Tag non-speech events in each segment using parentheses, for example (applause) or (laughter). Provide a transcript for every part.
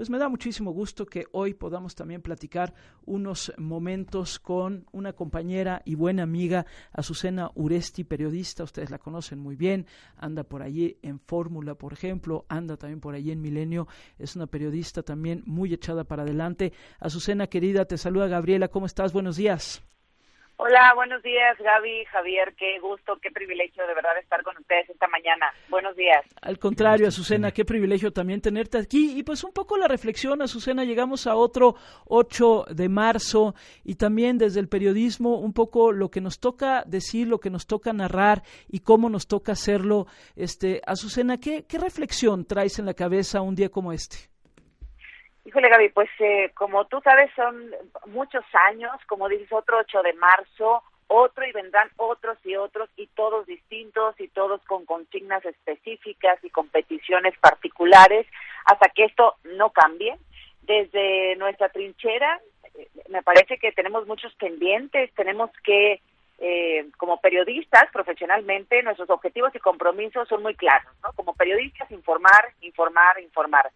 pues me da muchísimo gusto que hoy podamos también platicar unos momentos con una compañera y buena amiga, Azucena Uresti, periodista, ustedes la conocen muy bien, anda por allí en Fórmula, por ejemplo, anda también por allí en Milenio, es una periodista también muy echada para adelante. Azucena, querida, te saluda Gabriela, ¿cómo estás? Buenos días. Hola, buenos días Gaby, Javier, qué gusto, qué privilegio de verdad estar con ustedes esta mañana. Buenos días. Al contrario, Azucena, qué privilegio también tenerte aquí. Y pues un poco la reflexión, Azucena, llegamos a otro 8 de marzo y también desde el periodismo un poco lo que nos toca decir, lo que nos toca narrar y cómo nos toca hacerlo. Este, Azucena, ¿qué, qué reflexión traes en la cabeza un día como este? Híjole, Gaby, pues eh, como tú sabes, son muchos años, como dices, otro 8 de marzo, otro y vendrán otros y otros y todos distintos y todos con consignas específicas y competiciones particulares hasta que esto no cambie. Desde nuestra trinchera, eh, me parece que tenemos muchos pendientes, tenemos que, eh, como periodistas profesionalmente, nuestros objetivos y compromisos son muy claros, ¿no? Como periodistas, informar, informar, informar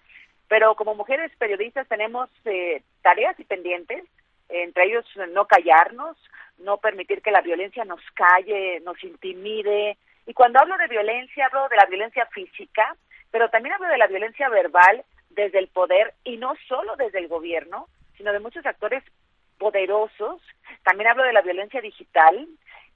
pero como mujeres periodistas tenemos eh, tareas y pendientes, entre ellos no callarnos, no permitir que la violencia nos calle, nos intimide. Y cuando hablo de violencia, hablo de la violencia física, pero también hablo de la violencia verbal desde el poder y no solo desde el gobierno, sino de muchos actores poderosos. También hablo de la violencia digital,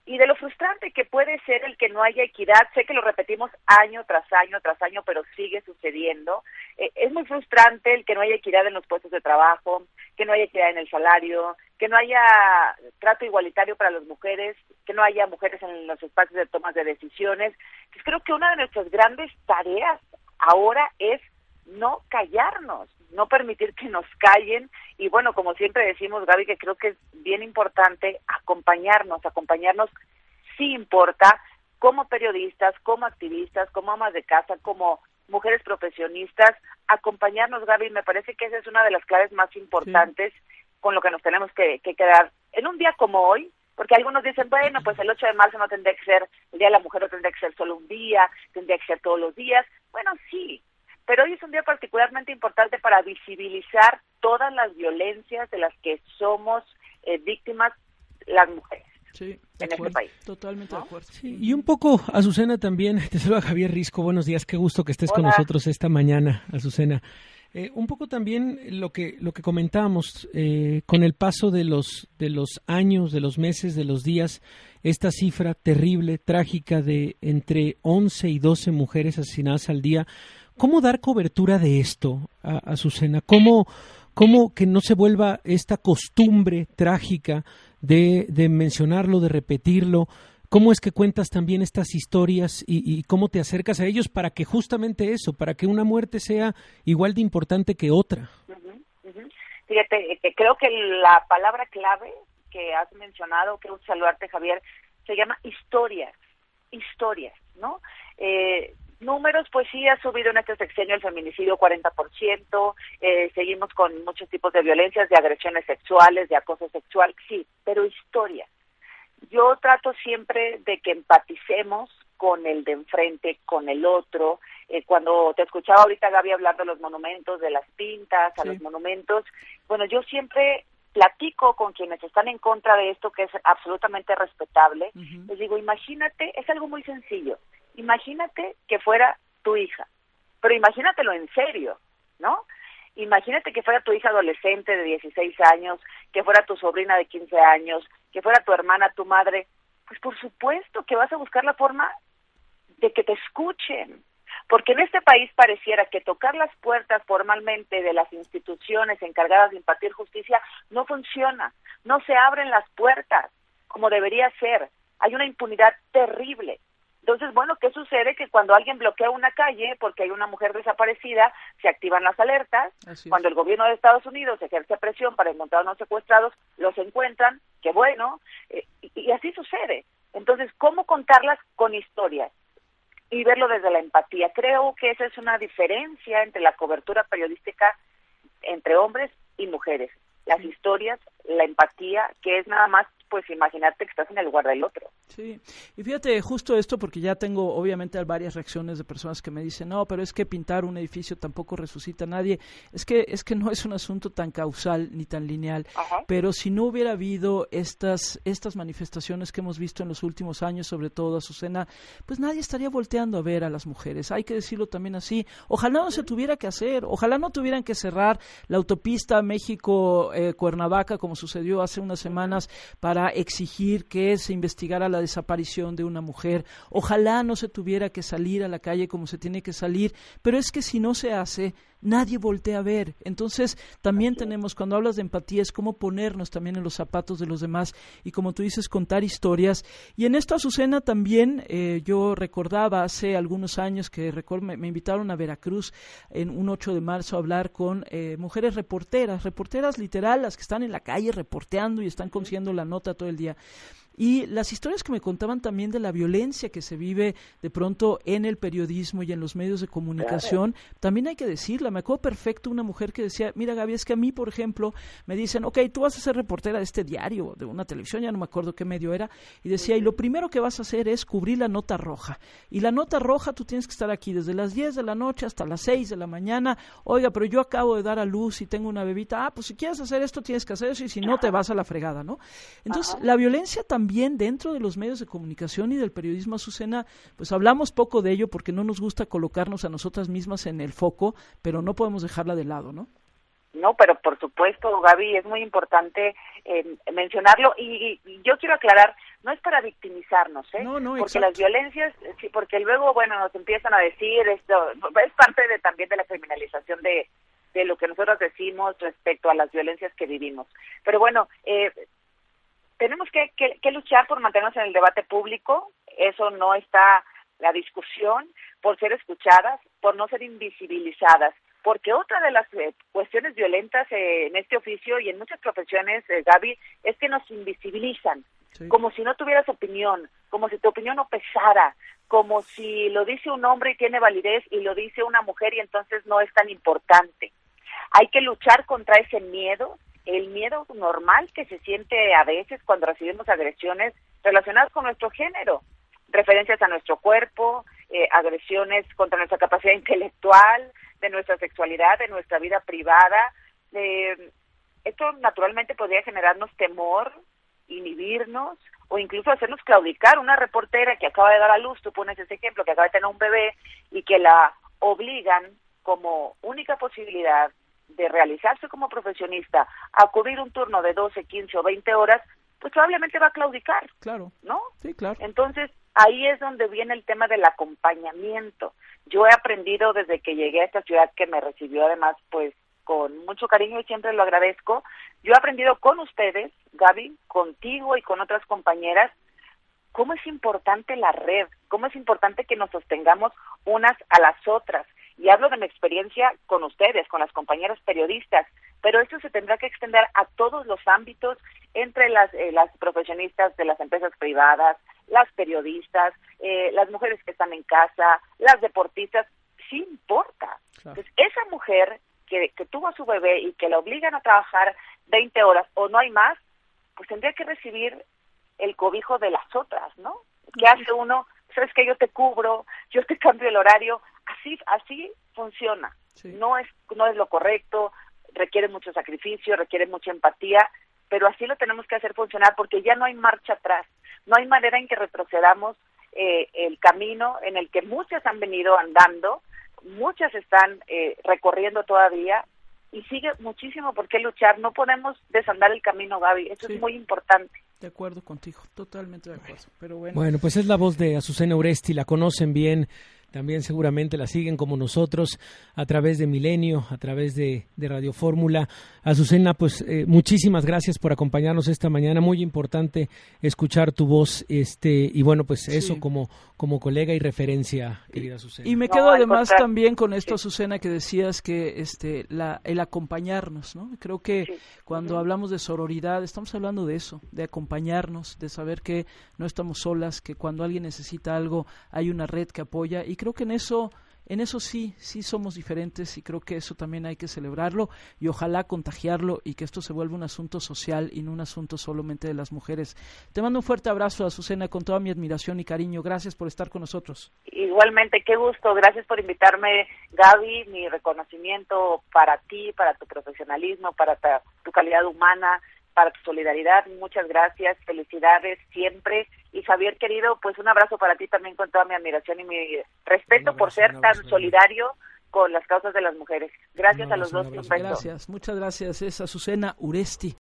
y de lo frustrante que puede ser el que no haya equidad. Sé que lo repetimos año tras año tras año, pero sigue sucediendo. Eh, es muy frustrante el que no haya equidad en los puestos de trabajo, que no haya equidad en el salario, que no haya trato igualitario para las mujeres, que no haya mujeres en los espacios de tomas de decisiones. Pues creo que una de nuestras grandes tareas ahora es no callarnos, no permitir que nos callen y bueno, como siempre decimos, Gaby, que creo que es bien importante acompañarnos, acompañarnos sí importa, como periodistas, como activistas, como amas de casa, como mujeres profesionistas, acompañarnos, Gaby, me parece que esa es una de las claves más importantes con lo que nos tenemos que, que quedar en un día como hoy, porque algunos dicen, bueno, pues el 8 de marzo no tendría que ser el Día de la Mujer, no tendría que ser solo un día, tendría que ser todos los días. Bueno, sí, pero hoy es un día particularmente importante para visibilizar todas las violencias de las que somos eh, víctimas las mujeres. en este país. Totalmente de acuerdo. y un poco, Azucena también, (laughs) te saluda Javier Risco, buenos días, qué gusto que estés con nosotros esta mañana, Azucena. Eh, un poco también lo que lo que comentábamos eh, con el paso de los de los años, de los meses, de los días, esta cifra terrible, trágica de entre 11 y 12 mujeres asesinadas al día, ¿Cómo dar cobertura de esto, a Azucena? ¿Cómo, ¿Cómo que no se vuelva esta costumbre trágica de, de mencionarlo, de repetirlo? ¿Cómo es que cuentas también estas historias y, cómo te acercas a ellos para que justamente eso, para que una muerte sea igual de importante que otra? Fíjate, que creo que la palabra clave que has mencionado, quiero saludarte Javier, se llama historias, historias, ¿no? Eh, números, pues sí ha subido en este sexenio el feminicidio 40%, eh, seguimos con muchos tipos de violencias, de agresiones sexuales, de acoso sexual, sí, pero historia. Yo trato siempre de que empaticemos con el de enfrente, con el otro. Eh, cuando te escuchaba ahorita, Gaby, hablar de los monumentos, de las pintas, a los monumentos, bueno, yo siempre platico con quienes están en contra de esto, que es absolutamente respetable. Les digo, imagínate, es algo muy sencillo imagínate que fuera tu hija, pero imagínatelo en serio, ¿no? Imagínate que fuera tu hija adolescente de 16 años, que fuera tu sobrina de 15 años, que fuera tu hermana, tu madre. Pues por supuesto que vas a buscar la forma de que te escuchen, porque en este país pareciera que tocar las puertas formalmente de las instituciones encargadas de impartir justicia no funciona, no se abren las puertas como debería ser. Hay una impunidad terrible. Entonces, bueno, ¿qué sucede? Que cuando alguien bloquea una calle porque hay una mujer desaparecida, se activan las alertas. Cuando el gobierno de Estados Unidos ejerce presión para encontrar a unos secuestrados, los encuentran, qué bueno, eh, y, así sucede. Entonces, ¿cómo contarlas con historias? y verlo desde la empatía. Creo que esa es una diferencia entre la cobertura periodística entre hombres y mujeres. Las historias, la empatía, que es nada más pues imagínate que estás en el lugar del otro. Sí, y fíjate, justo esto, porque ya tengo obviamente varias reacciones de personas que me dicen, no, pero es que pintar un edificio tampoco resucita a nadie. Es que, es que no es un asunto tan causal ni tan lineal. Pero si no hubiera habido estas, estas manifestaciones que hemos visto en los últimos años, sobre todo Azucena, pues nadie estaría volteando a ver a las mujeres. Hay que decirlo también así. Ojalá no se tuviera que hacer, ojalá no tuvieran que cerrar la autopista México-Cuernavaca, como sucedió hace unas semanas, para exigir que se investigara la desaparición de una mujer. Ojalá no se tuviera que salir a la calle como se tiene que salir, pero es que si no se hace, nadie voltea a ver. Entonces, también tenemos, cuando hablas de empatía, es cómo ponernos también en los zapatos de los demás y como tú dices, contar historias. Y en esto, Azucena, también eh, yo recordaba hace algunos años que me, me, invitaron a Veracruz en un 8 de marzo a hablar con eh, mujeres reporteras, reporteras literal, las que están en la calle reporteando y están consiguiendo la nota todo el día y las historias que me contaban también de la violencia que se vive de pronto en el periodismo y en los medios de comunicación, también hay que decirla. Me acuerdo perfecto una mujer que decía, mira Gaby, es que a mí, por ejemplo, me dicen, ok, tú vas a ser reportera de este diario, de una televisión, ya no me acuerdo qué medio era, y decía, y lo primero que vas a hacer es cubrir la nota roja. Y la nota roja tú tienes que estar aquí desde las 10 de la noche hasta las 6 de la mañana. Oiga, pero yo acabo de dar a luz y tengo una bebita. Ah, pues si quieres hacer esto, tienes que hacer eso, y si no, te vas a la fregada, ¿no? Entonces, la violencia también también dentro de los medios de comunicación y del periodismo, Azucena, pues hablamos poco de ello porque no nos gusta colocarnos a nosotras mismas en el foco, pero no podemos dejarla de lado, ¿no? No, pero por supuesto, Gaby, es muy importante eh, mencionarlo y, yo quiero aclarar, no es para victimizarnos, ¿eh? No, no, porque las violencias, sí, porque luego, bueno, nos empiezan a decir esto, es parte de también de la criminalización de, de lo que nosotros decimos respecto a las violencias que vivimos. Pero bueno, eh, tenemos que, que, luchar por mantenernos en el debate público, eso no está la discusión, por ser escuchadas, por no ser invisibilizadas, porque otra de las eh, cuestiones violentas eh, en este oficio y en muchas profesiones, eh, Gaby, es que nos invisibilizan, como si no tuvieras opinión, como si tu opinión no pesara, como si lo dice un hombre y tiene validez y lo dice una mujer y entonces no es tan importante. Hay que luchar contra ese miedo, el miedo normal que se siente a veces cuando recibimos agresiones relacionadas con nuestro género, referencias a nuestro cuerpo, eh, agresiones contra nuestra capacidad intelectual, de nuestra sexualidad, de nuestra vida privada. Eh, esto naturalmente podría generarnos temor, inhibirnos o incluso hacernos claudicar. Una reportera que acaba de dar a luz, tú pones ese ejemplo, que acaba de tener un bebé y que la obligan como única posibilidad de realizarse como profesionista a cubrir un turno de 12, 15 o 20 horas, pues probablemente va a claudicar. Claro. ¿No? Sí, claro. Entonces, ahí es donde viene el tema del acompañamiento. Yo he aprendido desde que llegué a esta ciudad que me recibió además pues con mucho cariño y siempre lo agradezco. Yo he aprendido con ustedes, Gaby, contigo y con otras compañeras, cómo es importante la red, cómo es importante que nos sostengamos unas a las otras, y hablo de mi experiencia con ustedes, con las compañeras periodistas, pero esto se tendrá que extender a todos los ámbitos entre las, eh, las profesionistas de las empresas privadas, las periodistas, eh, las mujeres que están en casa, las deportistas, sí importa. Entonces, esa mujer que, que tuvo a su bebé y que la obligan a trabajar 20 horas o no hay más, pues tendría que recibir el cobijo de las otras, ¿no? ¿Qué hace uno? Sabes que yo te cubro, yo te cambio el horario, así así funciona. No es no es lo correcto, requiere mucho sacrificio, requiere mucha empatía, pero así lo tenemos que hacer funcionar porque ya no hay marcha atrás, no hay manera en que retrocedamos eh, el camino en el que muchas han venido andando, muchas están eh, recorriendo todavía y sigue muchísimo por qué luchar. No podemos desandar el camino, Gaby. Eso es muy importante. De acuerdo contigo, totalmente de acuerdo. Pero bueno. bueno, pues es la voz de Azucena Uresti, la conocen bien también seguramente la siguen como nosotros a través de Milenio, a través de, Radio Fórmula. Azucena, pues eh, muchísimas gracias por acompañarnos esta mañana. Muy importante escuchar tu voz este y bueno, pues eso como, como colega y referencia, querida Azucena. Y me quedo además también con esto, Azucena, que decías que este la, el acompañarnos, ¿no? Creo que cuando hablamos de sororidad estamos hablando de eso, de acompañarnos, de saber que no estamos solas, que cuando alguien necesita algo hay una red que apoya y creo que en eso en eso sí, sí somos diferentes y creo que eso también hay que celebrarlo y ojalá contagiarlo y que esto se vuelva un asunto social y no un asunto solamente de las mujeres. Te mando un fuerte abrazo, Azucena, con toda mi admiración y cariño. Gracias por estar con nosotros. Igualmente, qué gusto. Gracias por invitarme, Gaby. Mi reconocimiento para ti, para tu profesionalismo, para tu calidad humana para tu solidaridad. Muchas gracias, felicidades siempre. Y Javier, querido, pues un abrazo para ti también con toda mi admiración y mi respeto por ser tan solidario con las causas de las mujeres. Gracias a los dos. Gracias, muchas gracias. Es Azucena Uresti.